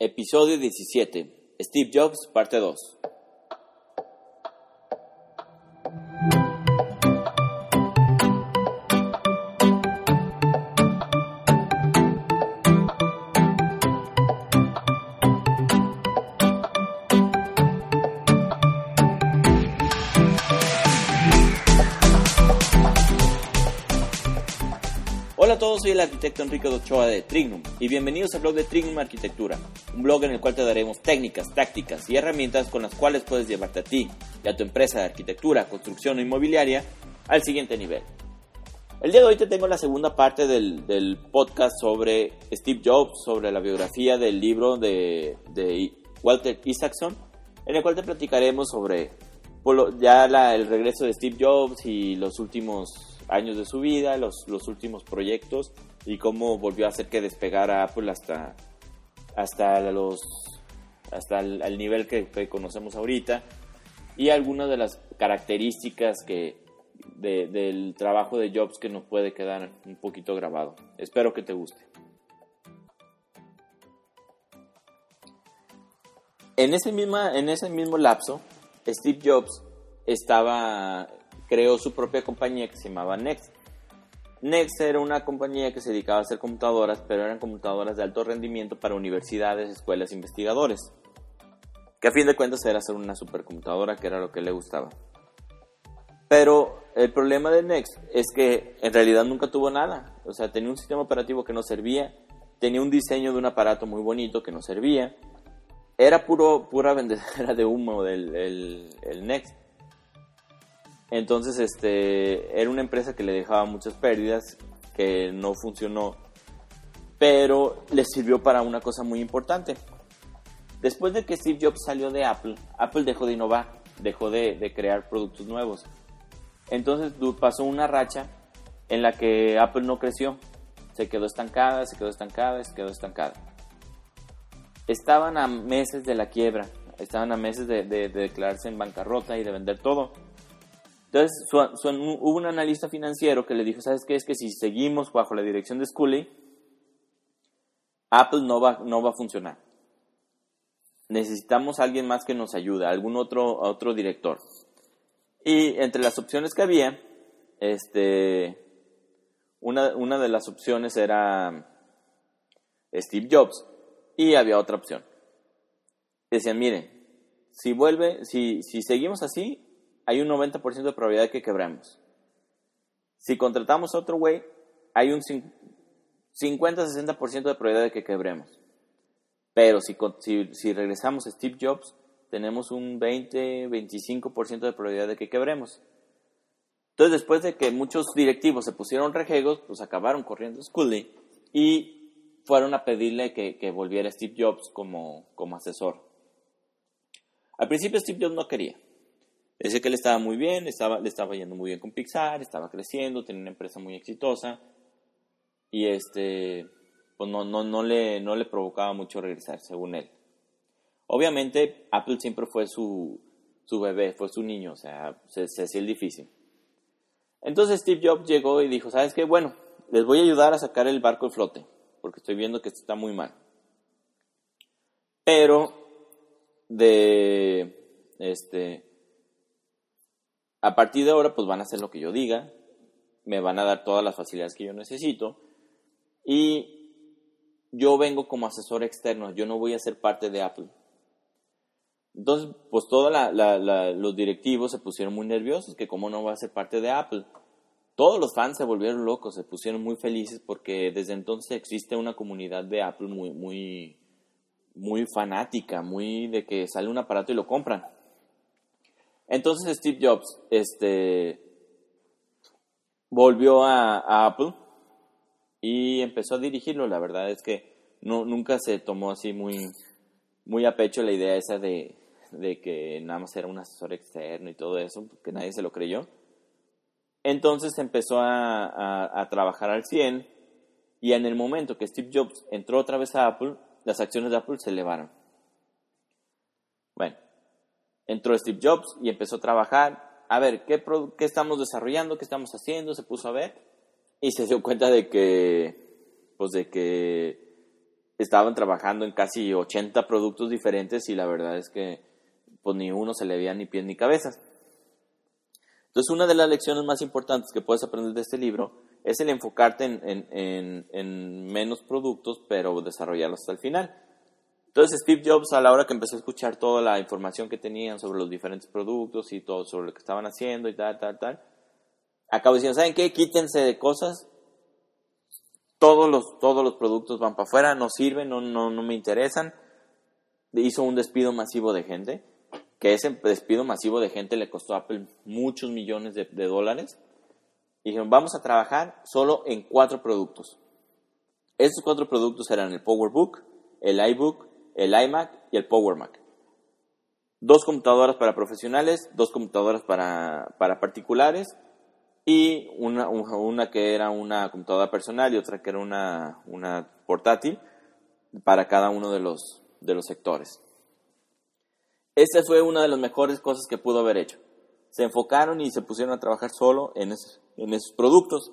Episodio 17. Steve Jobs, parte 2. Soy el arquitecto Enrique Ochoa de Trignum y bienvenidos al blog de Trignum Arquitectura, un blog en el cual te daremos técnicas, tácticas y herramientas con las cuales puedes llevarte a ti y a tu empresa de arquitectura, construcción o inmobiliaria al siguiente nivel. El día de hoy te tengo la segunda parte del, del podcast sobre Steve Jobs, sobre la biografía del libro de, de Walter Isaacson, en el cual te platicaremos sobre ya la, el regreso de Steve Jobs y los últimos años de su vida, los, los últimos proyectos y cómo volvió a hacer que despegara Apple hasta, hasta los hasta el, nivel que, conocemos ahorita y algunas de las características que del trabajo de Jobs que nos puede quedar un poquito grabado. Espero que te guste. En ese, misma, en ese mismo lapso, Steve Jobs estaba creó su propia compañía que se llamaba Next. Next era una compañía que se dedicaba a hacer computadoras, pero eran computadoras de alto rendimiento para universidades, escuelas, investigadores. Que a fin de cuentas era hacer una supercomputadora, que era lo que le gustaba. Pero el problema de Next es que en realidad nunca tuvo nada. O sea, tenía un sistema operativo que no servía, tenía un diseño de un aparato muy bonito que no servía. Era puro, pura vendedera de humo del el Next. Entonces, este, era una empresa que le dejaba muchas pérdidas, que no funcionó, pero le sirvió para una cosa muy importante. Después de que Steve Jobs salió de Apple, Apple dejó de innovar, dejó de, crear productos nuevos. Entonces pasó una racha en la que Apple no creció, se quedó estancada, se quedó estancada, se quedó estancada. Estaban a meses de la quiebra, estaban a meses de, de declararse en bancarrota y de vender todo. Entonces, hubo un analista financiero que le dijo, ¿sabes qué? Es que si seguimos bajo la dirección de Scully, Apple no va, a funcionar. Necesitamos a alguien más que nos ayude, algún otro, director. Y entre las opciones que había, este, una, de las opciones era Steve Jobs y había otra opción. Decían, miren, si vuelve, si seguimos así, hay un 90% de probabilidad de que quebremos. Si contratamos a otro güey, hay un 50-60% de probabilidad de que quebremos. Pero si, regresamos a Steve Jobs, tenemos un 20-25% de probabilidad de que quebremos. Entonces, después de que muchos directivos se pusieron rejegos, pues acabaron corriendo Scully y fueron a pedirle que, que volviera Steve Jobs como, como asesor. Al principio Steve Jobs no quería. Decía que él estaba muy bien, estaba, le estaba yendo muy bien con Pixar, estaba creciendo, tenía una empresa muy exitosa y este, pues no, no, no, le, no le provocaba mucho regresar, según él. Obviamente, Apple siempre fue su, su bebé, fue su niño, o sea, se, se hacía el difícil. Entonces Steve Jobs llegó y dijo, ¿sabes qué? Bueno, les voy a ayudar a sacar el barco de flote, porque estoy viendo que está muy mal. Pero de este a partir de ahora, pues van a hacer lo que yo diga, me van a dar todas las facilidades que yo necesito y yo vengo como asesor externo, yo no voy a ser parte de Apple. Entonces, pues todos los directivos se pusieron muy nerviosos, que cómo no va a ser parte de Apple. Todos los fans se volvieron locos, se pusieron muy felices porque desde entonces existe una comunidad de Apple muy, muy, muy fanática, muy de que sale un aparato y lo compran. Entonces Steve Jobs este, volvió a, Apple y empezó a dirigirlo. La verdad es que no, nunca se tomó así muy, muy a pecho la idea esa de, que nada más era un asesor externo y todo eso, porque nadie se lo creyó. Entonces empezó a, a, trabajar al 100 y en el momento que Steve Jobs entró otra vez a Apple, las acciones de Apple se elevaron. Bueno, entró Steve Jobs y empezó a trabajar. A ver, ¿qué, ¿qué estamos desarrollando? ¿Qué estamos haciendo? Se puso a ver y se dio cuenta de que, pues de que estaban trabajando en casi 80 productos diferentes y la verdad es que pues ni uno se le veía ni pies ni cabezas. Entonces, una de las lecciones más importantes que puedes aprender de este libro es el enfocarte en, menos productos, pero desarrollarlos hasta el final. Entonces, Steve Jobs, a la hora que empecé a escuchar toda la información que tenían sobre los diferentes productos y todo sobre lo que estaban haciendo y tal, tal, tal, acabo diciendo, ¿saben qué? Quítense de cosas. Todos los, todos los productos van para afuera, no sirven, no, no, no me interesan. Hizo un despido masivo de gente que ese despido masivo de gente le costó a Apple muchos millones de, dólares. Y dijeron, vamos a trabajar solo en cuatro productos. Esos cuatro productos eran el PowerBook, el iBook, el iMac y el PowerMac. Dos computadoras para profesionales, dos computadoras para, particulares y una, una, que era una computadora personal y otra que era una, una portátil para cada uno de los, de los sectores. Esa fue una de las mejores cosas que pudo haber hecho. Se enfocaron y se pusieron a trabajar solo en, esos, productos.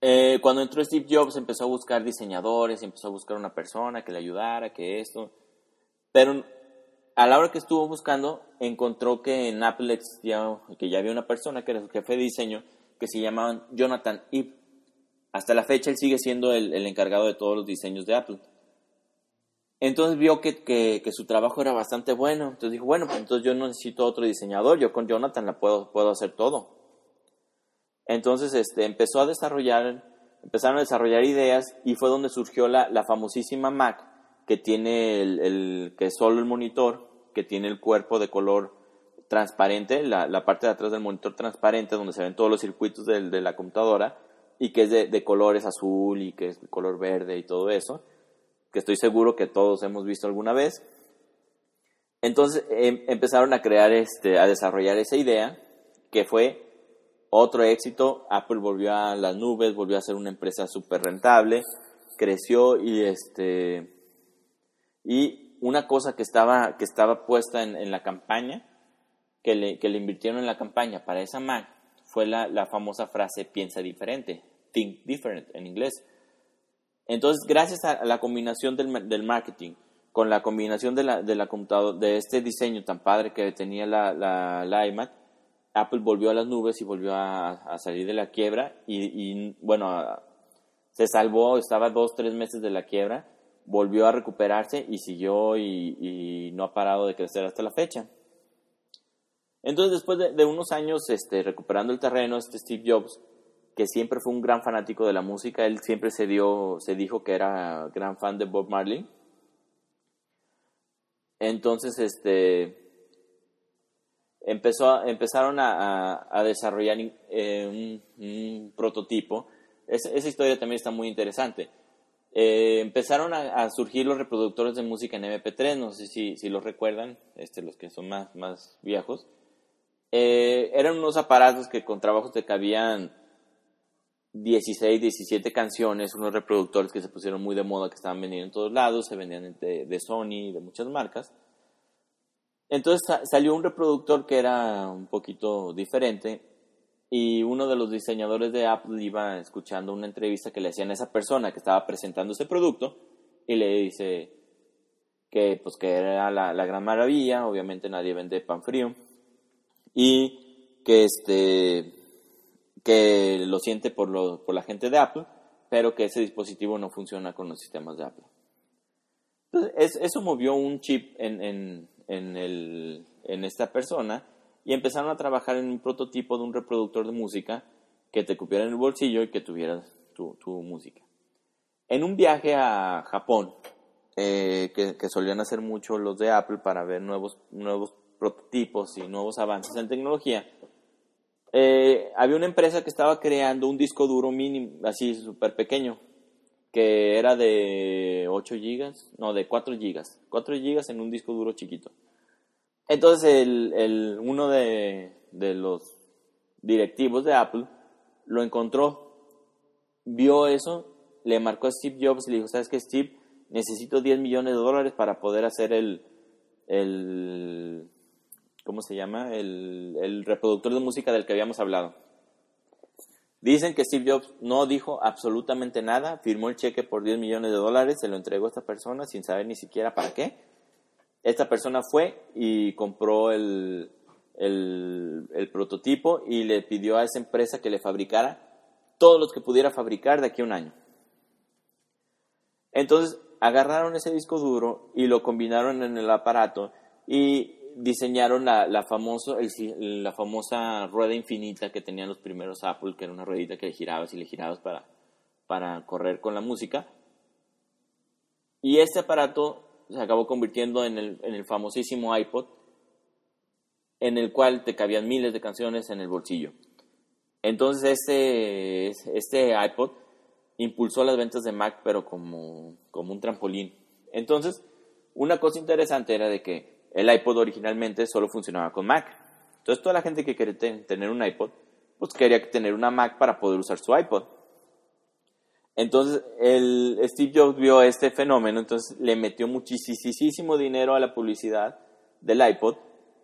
Eh, cuando entró Steve Jobs empezó a buscar diseñadores, empezó a buscar una persona que le ayudara, que esto. Pero a la hora que estuvo buscando, encontró que en Apple existía, que ya había una persona que era su jefe de diseño, que se llamaba Jonathan Ive. Hasta la fecha él sigue siendo el encargado de todos los diseños de Apple. Entonces vio que, que, su trabajo era bastante bueno. Entonces dijo, bueno, pues entonces yo no necesito otro diseñador, yo con Jonathan la puedo, puedo hacer todo. Entonces este, empezó a desarrollar, empezaron a desarrollar ideas y fue donde surgió la, la famosísima Mac que tiene el, que es solo el monitor, que tiene el cuerpo de color transparente, la, la, parte de atrás del monitor transparente donde se ven todos los circuitos de, de la computadora y que es de, de colores azul y que es de color verde y todo eso que estoy seguro que todos hemos visto alguna vez. Entonces em, empezaron a crear, este, a desarrollar esa idea, que fue otro éxito. Apple volvió a las nubes, volvió a ser una empresa súper rentable, creció y este y una cosa que estaba, que estaba puesta en, la campaña, que le, que le, invirtieron en la campaña para esa Mac, fue la, la famosa frase piensa diferente, think different en inglés entonces, gracias a la combinación del, del marketing, con la combinación de la, de la de este diseño tan padre que tenía la, la, iMac, Apple volvió a las nubes y volvió a, salir de la quiebra y, bueno, se salvó, estaba dos, tres meses de la quiebra, volvió a recuperarse y siguió y, no ha parado de crecer hasta la fecha. Entonces, después de, de unos años este, recuperando el terreno, este Steve Jobs que siempre fue un gran fanático de la música. Él siempre se, dio, se dijo que era gran fan de Bob Marley. Entonces, este, empezó, empezaron a, desarrollar eh, un, prototipo. esa historia también está muy interesante. Eh, empezaron a, surgir los reproductores de música en MP3, no sé si, si los recuerdan, este, los que son más, más viejos. Eh, eran unos aparatos que con trabajos te cabían 16, 17 canciones, unos reproductores que se pusieron muy de moda, que estaban vendiendo en todos lados, se vendían de, de Sony, de muchas marcas. Entonces salió un reproductor que era un poquito diferente y uno de los diseñadores de Apple iba escuchando una entrevista que le hacían a esa persona que estaba presentando ese producto y le dice que pues que era la, gran maravilla, obviamente nadie vende pan frío y que este que lo siente por, lo, por la gente de Apple, pero que ese dispositivo no funciona con los sistemas de Apple. Entonces, eso movió un chip en, en, el, en esta persona y empezaron a trabajar en un prototipo de un reproductor de música que te cupiera en el bolsillo y que tuviera tu, tu música. En un viaje a Japón, eh, que, que, solían hacer mucho los de Apple para ver nuevos, nuevos prototipos y nuevos avances en tecnología, eh, había una empresa que estaba creando un disco duro mínimo, así súper pequeño, que era de 8 gigas, no, de 4 gigas, 4 gigas en un disco duro chiquito. Entonces el, el uno de, de los directivos de Apple lo encontró, vio eso, le marcó a Steve Jobs y le dijo, ¿sabes qué, Steve? Necesito 10 millones de dólares para poder hacer el, el ¿cómo se llama? El, reproductor de música del que habíamos hablado. Dicen que Steve Jobs no dijo absolutamente nada, firmó el cheque por 10 millones de dólares, se lo entregó a esta persona sin saber ni siquiera para qué. Esta persona fue y compró el, el, prototipo y le pidió a esa empresa que le fabricara todos los que pudiera fabricar de aquí a un año. Entonces agarraron ese disco duro y lo combinaron en el aparato y diseñaron la, la, la famosa rueda infinita que tenían los primeros Apple, que era una ruedita que le girabas y le girabas para, para correr con la música. Y este aparato se acabó convirtiendo en el, en el famosísimo iPod, en el cual te cabían miles de canciones en el bolsillo. Entonces este, este iPod impulsó las ventas de Mac, pero como, como un trampolín. Entonces, una cosa interesante era de que el iPod originalmente solo funcionaba con Mac. Entonces toda la gente que quería tener un iPod, pues quería tener una Mac para poder usar su iPod. Entonces el Steve Jobs vio este fenómeno, entonces le metió muchísimo dinero a la publicidad del iPod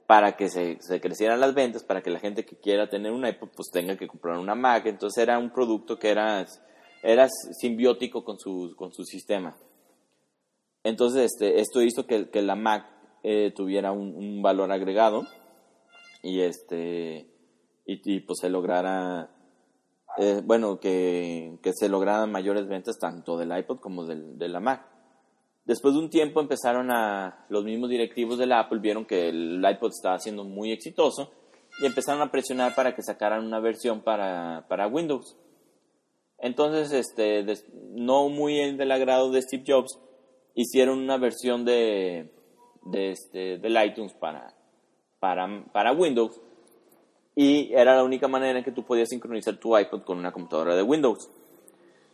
para que se, crecieran las ventas, para que la gente que quiera tener un iPod pues tenga que comprar una Mac. Entonces era un producto que era, era simbiótico con su, con su sistema. Entonces este, esto hizo que, que la Mac eh, tuviera un, valor agregado y este y, pues se lograra eh, bueno que, se lograran mayores ventas tanto del iPod como del, de la Mac. Después de un tiempo empezaron a los mismos directivos de la Apple vieron que el iPod estaba siendo muy exitoso y empezaron a presionar para que sacaran una versión para, para Windows. Entonces este no muy del agrado de Steve Jobs hicieron una versión de de este, del iTunes para, para, para Windows y era la única manera en que tú podías sincronizar tu iPod con una computadora de Windows.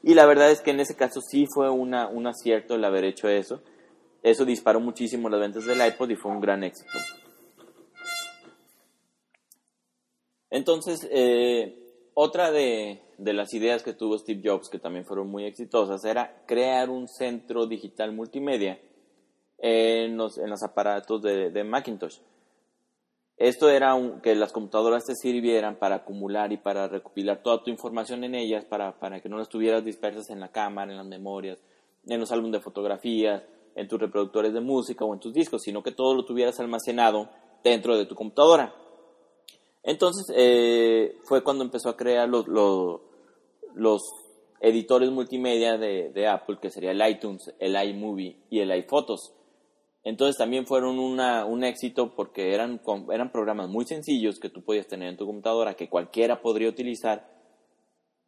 Y la verdad es que en ese caso sí fue una, un acierto el haber hecho eso. Eso disparó muchísimo las ventas del iPod y fue un gran éxito. Entonces, eh, otra de, de, las ideas que tuvo Steve Jobs, que también fueron muy exitosas, era crear un centro digital multimedia en los, en los aparatos de, de Macintosh. Esto era que las computadoras te sirvieran para acumular y para recopilar toda tu información en ellas, para, para que no las tuvieras dispersas en la cámara, en las memorias, en los álbumes de fotografías, en tus reproductores de música o en tus discos, sino que todo lo tuvieras almacenado dentro de tu computadora. Entonces eh, fue cuando empezó a crear los, los, los editores multimedia de, de, Apple, que sería el iTunes, el iMovie y el iPhotos. Entonces también fueron una, un éxito porque eran, eran programas muy sencillos que tú podías tener en tu computadora, que cualquiera podría utilizar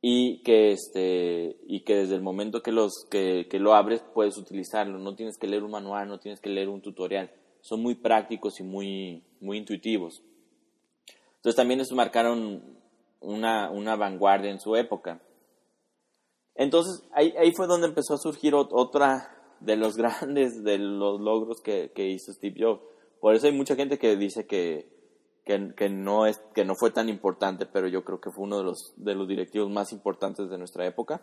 y que, este, y que desde el momento que, los, que, que lo abres puedes utilizarlo. No tienes que leer un manual, no tienes que leer un tutorial. Son muy prácticos y muy, muy intuitivos. Entonces también eso marcaron una, una vanguardia en su época. Entonces ahí, ahí fue donde empezó a surgir otra, de los grandes, de los logros que, hizo Steve Jobs. Por eso hay mucha gente que dice que, que, no es, que no fue tan importante, pero yo creo que fue uno de los, de los directivos más importantes de nuestra época.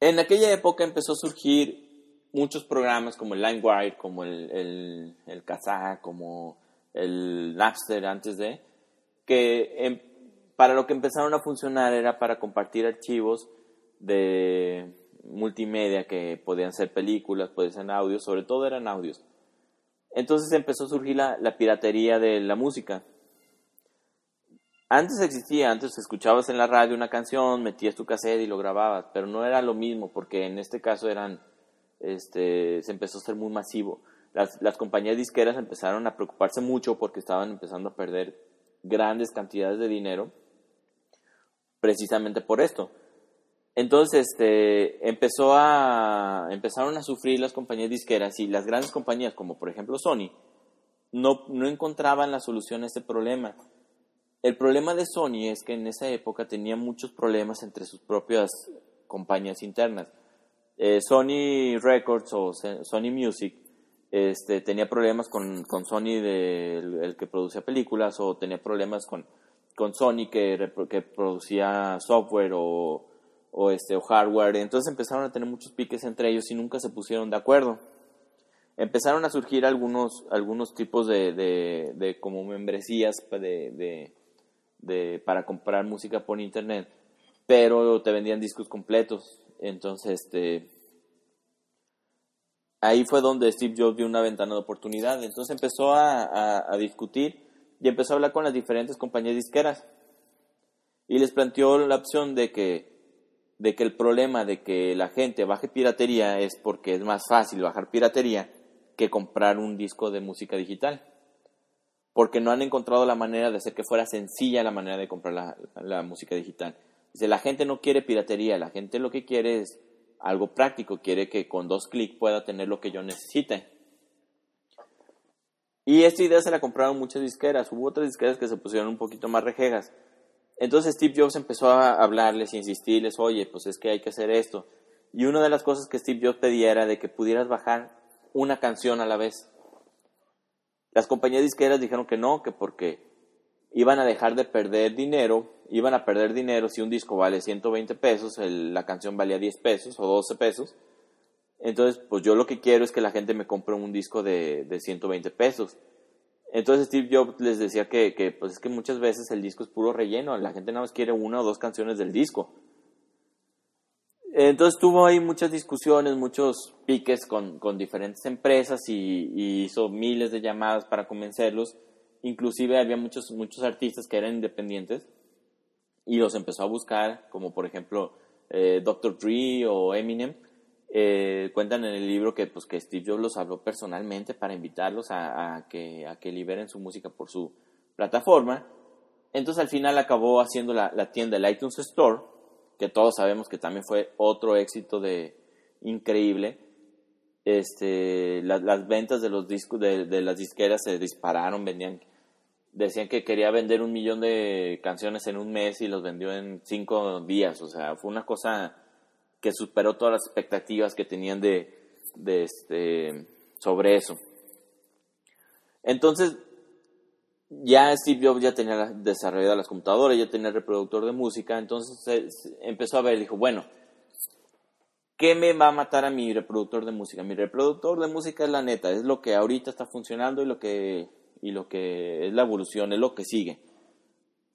En aquella época empezó a surgir muchos programas como el LimeWire, como el, el, el Kazaa, como el Napster antes de, que em, para lo que empezaron a funcionar era para compartir archivos de, multimedia que podían ser películas, podían ser audios, sobre todo eran audios. Entonces empezó a surgir la, piratería de la música. Antes existía, antes escuchabas en la radio una canción, metías tu cassette y lo grababas, pero no era lo mismo porque en este caso eran, este, se empezó a ser muy masivo. Las, las compañías disqueras empezaron a preocuparse mucho porque estaban empezando a perder grandes cantidades de dinero precisamente por esto. Entonces, este, empezó a, empezaron a sufrir las compañías disqueras y las grandes compañías, como por ejemplo Sony, no, no encontraban la solución a este problema. El problema de Sony es que en esa época tenía muchos problemas entre sus propias compañías internas. Eh, Sony Records o Sony Music este, tenía problemas con, con Sony, de, el, que producía películas, o tenía problemas con, con Sony que, que producía software o o, este, o hardware. Entonces empezaron a tener muchos piques entre ellos y nunca se pusieron de acuerdo. Empezaron a surgir algunos, algunos tipos de, de, como membresías de, de, para comprar música por internet, pero te vendían discos completos. Entonces, este, ahí fue donde Steve Jobs vio una ventana de oportunidad. Entonces empezó a, a, discutir y empezó a hablar con las diferentes compañías disqueras. Y les planteó la opción de que, de que el problema de que la gente baje piratería es porque es más fácil bajar piratería que comprar un disco de música digital. Porque no han encontrado la manera de hacer que fuera sencilla la manera de comprar la, música digital. Dice, la gente no quiere piratería, la gente lo que quiere es algo práctico, quiere que con dos clics pueda tener lo que yo necesite. Y esta idea se la compraron muchas disqueras, hubo otras disqueras que se pusieron un poquito más rejegas. Entonces Steve Jobs empezó a hablarles insistirles, oye, pues es que hay que hacer esto. Y una de las cosas que Steve Jobs pedía era de que pudieras bajar una canción a la vez. Las compañías disqueras dijeron que no, que porque iban a dejar de perder dinero iban a perder dinero si un disco vale 120 pesos, la canción valía 10 pesos o 12 pesos. Entonces, pues yo lo que quiero es que la gente me compre un disco de, de 120 pesos. Entonces Steve Jobs les decía que, que, pues es que muchas veces el disco es puro relleno, la gente nada más quiere una o dos canciones del disco. Entonces tuvo ahí muchas discusiones, muchos piques con, con diferentes empresas y, hizo miles de llamadas para convencerlos. Inclusive había muchos, muchos artistas que eran independientes y los empezó a buscar, como por ejemplo eh, Dr. Dre o Eminem. Eh, cuentan en el libro que, pues, que Steve Jobs los habló personalmente para invitarlos a, que, a que liberen su música por su plataforma. Entonces al final acabó haciendo la, la tienda, el iTunes Store, que todos sabemos que también fue otro éxito de increíble. Este, las ventas de los discos de, de, las disqueras se dispararon, vendían decían que quería vender un millón de canciones en un mes y los vendió en cinco días. O sea, fue una cosa que superó todas las expectativas que tenían de, este, sobre eso. Entonces, ya Steve Jobs ya tenía desarrolladas las computadoras, ya tenía el reproductor de música, entonces empezó a ver, dijo, bueno, ¿qué me va a matar a mi reproductor de música? Mi reproductor de música es la neta, es lo que ahorita está funcionando y lo que y lo que es la evolución, es lo que sigue.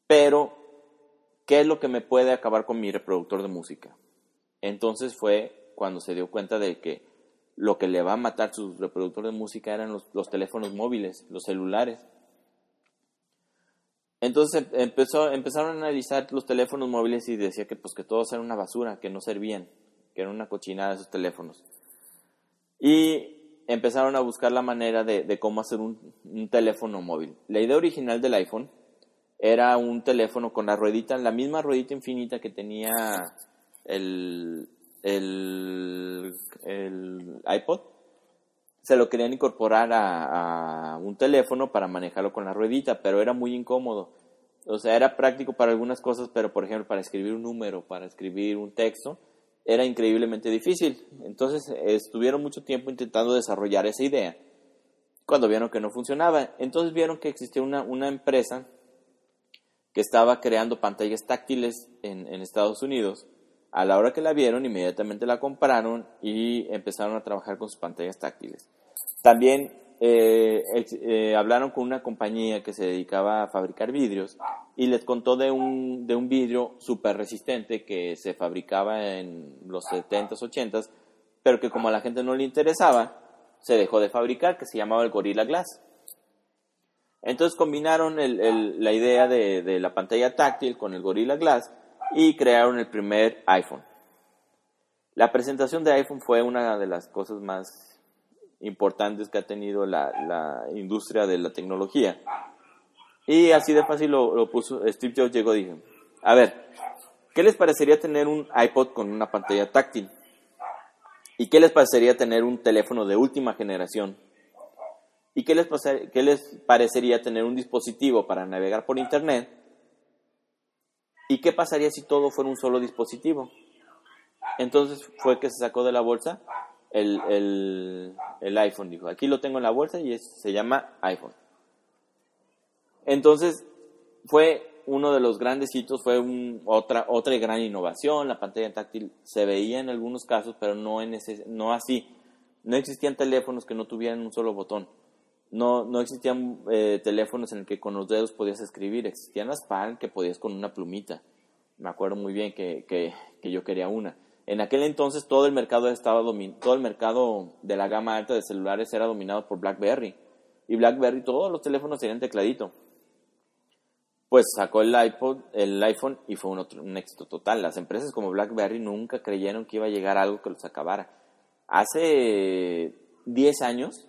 Pero, ¿qué es lo que me puede acabar con mi reproductor de música? Entonces fue cuando se dio cuenta de que lo que le va a matar su reproductor de música eran los, teléfonos móviles, los celulares. Entonces em, empezaron a analizar los teléfonos móviles y decía que pues que todos eran una basura, que no servían, que eran una cochinada esos teléfonos. Y empezaron a buscar la manera de, cómo hacer un, teléfono móvil. La idea original del iPhone era un teléfono con la ruedita, la misma ruedita infinita que tenía el, el, iPod. Se lo querían incorporar a, a, un teléfono para manejarlo con la ruedita, pero era muy incómodo. O sea, era práctico para algunas cosas, pero por ejemplo, para escribir un número, para escribir un texto, era increíblemente difícil. Entonces estuvieron mucho tiempo intentando desarrollar esa idea cuando vieron que no funcionaba. Entonces vieron que existía una, una empresa que estaba creando pantallas táctiles en, en, Estados Unidos. A la hora que la vieron, inmediatamente la compraron y empezaron a trabajar con sus pantallas táctiles. También eh, eh, hablaron con una compañía que se dedicaba a fabricar vidrios y les contó de un, de un vidrio súper resistente que se fabricaba en los 70s, 80s, pero que como a la gente no le interesaba, se dejó de fabricar, que se llamaba el Gorilla Glass. Entonces combinaron la idea de, de la pantalla táctil con el Gorilla Glass y crearon el primer iPhone. La presentación de iPhone fue una de las cosas más importantes que ha tenido la, la industria de la tecnología. Y así de fácil lo, puso, Steve Jobs llegó y dijo, a ver, ¿qué les parecería tener un iPod con una pantalla táctil? ¿Y qué les parecería tener un teléfono de última generación? ¿Y les, qué les parecería tener un dispositivo para navegar por Internet? ¿Y qué pasaría si todo fuera un solo dispositivo? Entonces fue que se sacó de la bolsa el, el, iPhone. Dijo, aquí lo tengo en la bolsa y se llama iPhone. Entonces, fue uno de los grandes hitos, fue otra, otra gran innovación. La pantalla táctil se veía en algunos casos, pero no, en ese, no así. No existían teléfonos que no tuvieran un solo botón. No, no existían eh, teléfonos en el que con los dedos podías escribir, existían las Palm que podías con una plumita. Me acuerdo muy bien que, que, que yo quería una. En aquel entonces todo el mercado estaba todo el mercado de la gama alta de celulares era dominado por BlackBerry. Y BlackBerry todos los teléfonos tenían tecladito. Pues sacó el iPod, el iPhone y fue un, un éxito total. Las empresas como BlackBerry nunca creyeron que iba a llegar algo que los acabara. Hace 10 años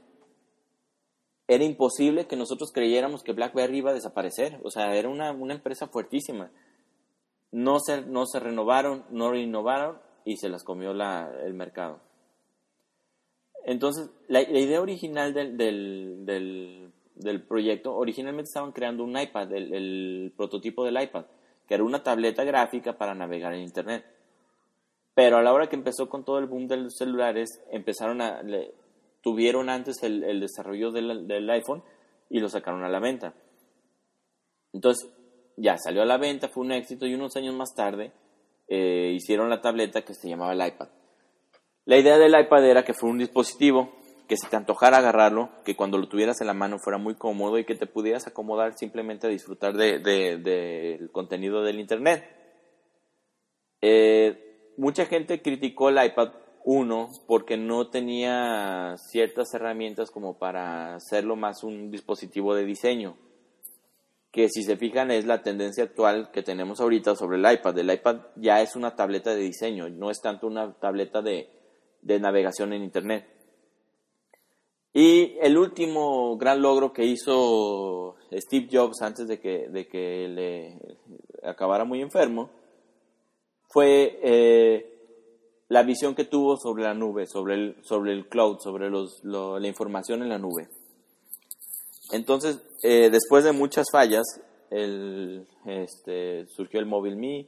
era imposible que nosotros creyéramos que BlackBerry iba a desaparecer. O sea, era una, una empresa fuertísima. No se, no se renovaron, no renovaron y se las comió la, el mercado. Entonces, la, idea original del, del, del, proyecto, originalmente estaban creando un iPad, el, prototipo del iPad, que era una tableta gráfica para navegar en Internet. Pero a la hora que empezó con todo el boom de los celulares, empezaron a, tuvieron antes el, el desarrollo del, del, iPhone y lo sacaron a la venta. Entonces, ya salió a la venta, fue un éxito y unos años más tarde eh, hicieron la tableta que se llamaba el iPad. La idea del iPad era que fuera un dispositivo que se te antojara agarrarlo, que cuando lo tuvieras en la mano fuera muy cómodo y que te pudieras acomodar simplemente a disfrutar del de, contenido del Internet. Eh, mucha gente criticó el iPad 1 porque no tenía ciertas herramientas como para hacerlo más un dispositivo de diseño que si se fijan es la tendencia actual que tenemos ahorita sobre el iPad. El iPad ya es una tableta de diseño, no es tanto una tableta de, navegación en Internet. Y el último gran logro que hizo Steve Jobs antes de que, de que le acabara muy enfermo fue eh, la visión que tuvo sobre la nube, sobre el, sobre el cloud, sobre los, la información en la nube. Entonces, eh, después de muchas fallas, el, este, surgió el Mobile Me.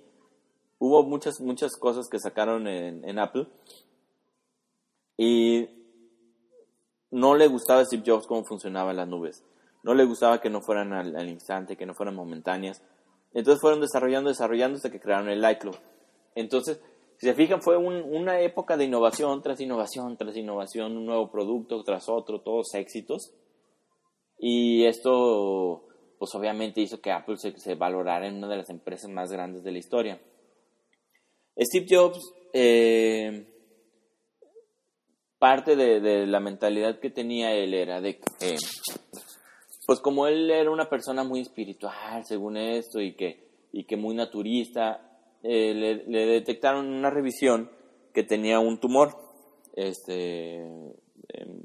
Hubo muchas, muchas cosas que sacaron en, Apple. Y no le gustaba a Steve Jobs cómo funcionaban las nubes. No le gustaba que no fueran al, instante, que no fueran momentáneas. Entonces fueron desarrollando, desarrollando hasta que crearon el iCloud. Entonces, si se fijan, fue una época de innovación tras innovación, tras innovación, un nuevo producto tras otro, todos éxitos. Y esto, pues obviamente hizo que Apple se, valorara en una de las empresas más grandes de la historia. Steve Jobs, eh, parte de, la mentalidad que tenía él era de que, pues como él era una persona muy espiritual, según esto, y que, y que muy naturista, eh, le, detectaron en una revisión que tenía un tumor este, em,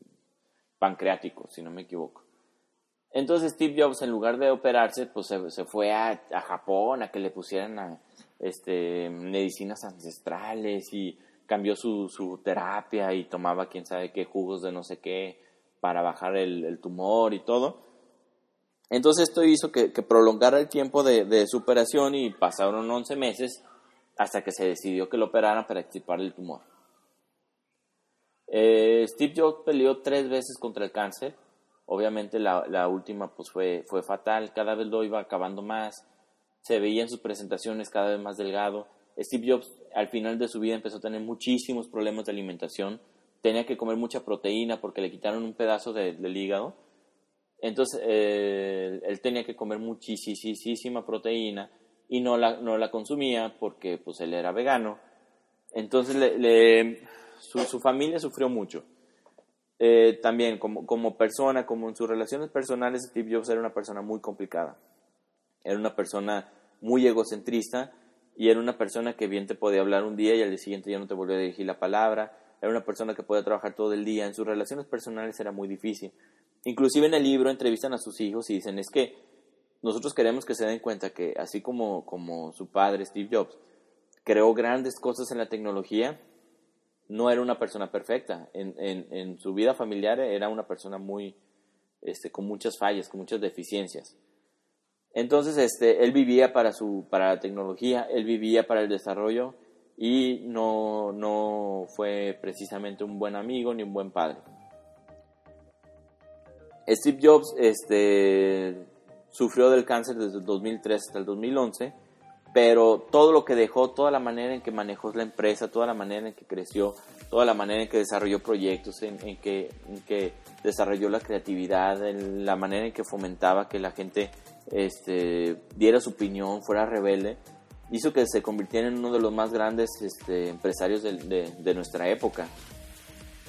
pancreático, si no me equivoco. Entonces Steve Jobs, en lugar de operarse, pues se, fue a, Japón a que le pusieran este, medicinas ancestrales y cambió su, terapia y tomaba quién sabe qué jugos de no sé qué para bajar el, tumor y todo. Entonces esto hizo que, prolongara el tiempo de, su operación y pasaron 11 meses hasta que se decidió que lo operaran para extirpar el tumor. Eh, Steve Jobs peleó tres veces contra el cáncer Obviamente la, la última pues fue, fue fatal, cada vez lo iba acabando más, se veía en sus presentaciones cada vez más delgado. Steve Jobs al final de su vida empezó a tener muchísimos problemas de alimentación, tenía que comer mucha proteína porque le quitaron un pedazo del hígado. Entonces eh, él tenía que comer muchísima proteína y no la, no la consumía porque pues él era vegano. Entonces su, familia sufrió mucho. Eh, también como, como persona, como en sus relaciones personales, Steve Jobs era una persona muy complicada. Era una persona muy egocentrista y era una persona que bien te podía hablar un día y al día siguiente ya no te volvió a dirigir la palabra. Era una persona que podía trabajar todo el día. En sus relaciones personales era muy difícil. Inclusive en el libro entrevistan a sus hijos y dicen, es que nosotros queremos que se den cuenta que así como, como su padre, Steve Jobs, creó grandes cosas en la tecnología, no era una persona perfecta. En, en, su vida familiar era una persona muy, este, con muchas fallas, con muchas deficiencias. Entonces, este, él vivía para, su, para la tecnología, él vivía para el desarrollo y no, no fue precisamente un buen amigo ni un buen padre. Steve Jobs este, sufrió del cáncer desde el 2003 hasta el 2011 pero todo lo que dejó, toda la manera en que manejó la empresa, toda la manera en que creció, toda la manera en que desarrolló proyectos, en, que, desarrolló la creatividad, la manera en que fomentaba que la gente este, diera su opinión, fuera rebelde, hizo que se convirtiera en uno de los más grandes este, empresarios de, nuestra época.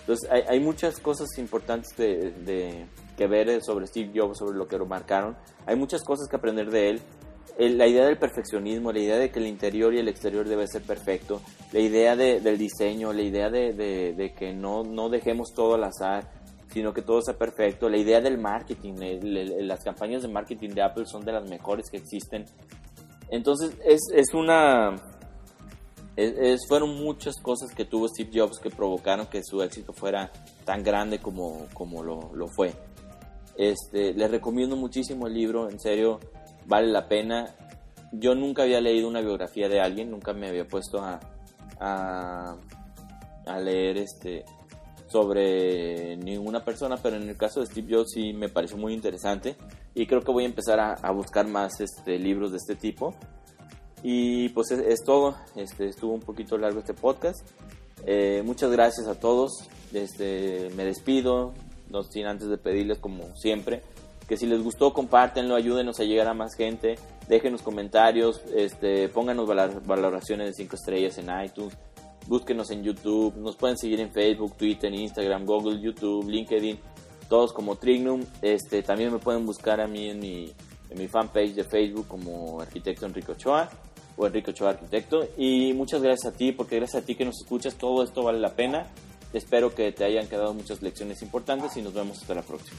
Entonces hay, hay muchas cosas importantes de, que ver sobre Steve Jobs, sobre lo que lo marcaron. Hay muchas cosas que aprender de él. la idea del perfeccionismo, la idea de que el interior y el exterior debe ser perfecto, la idea del diseño, la idea de, que no, no dejemos todo al azar, sino que todo sea perfecto. La idea del marketing, las campañas de marketing de Apple son de las mejores que existen. Entonces es, es una... Es, fueron muchas cosas que tuvo Steve Jobs que provocaron que su éxito fuera tan grande como, como lo, lo fue. Este, les recomiendo muchísimo el libro, en serio, vale la pena. Yo nunca había leído una biografía de alguien, nunca me había puesto a, a, a leer este, sobre ninguna persona, pero en el caso de Steve Jobs sí me pareció muy interesante y creo que voy a empezar a, buscar más este, libros de este tipo. Y pues es, todo, este, estuvo un poquito largo este podcast. Eh, muchas gracias a todos, este, me despido, no sin antes de pedirles como siempre que si les gustó compártenlo, ayúdenos a llegar a más gente, déjenos comentarios, este, pónganos valoraciones de 5 estrellas en iTunes, búsquenos en YouTube, nos pueden seguir en Facebook, Twitter, Instagram, Google, YouTube, LinkedIn, todos como Trignum. Este, también me pueden buscar a mí en mi, en mi fanpage de Facebook como arquitecto Enrique Ochoa o Enrique Ochoa Arquitecto. Y muchas gracias a ti, porque gracias a ti que nos escuchas, todo esto vale la pena. Espero que te hayan quedado muchas lecciones importantes y nos vemos hasta la próxima.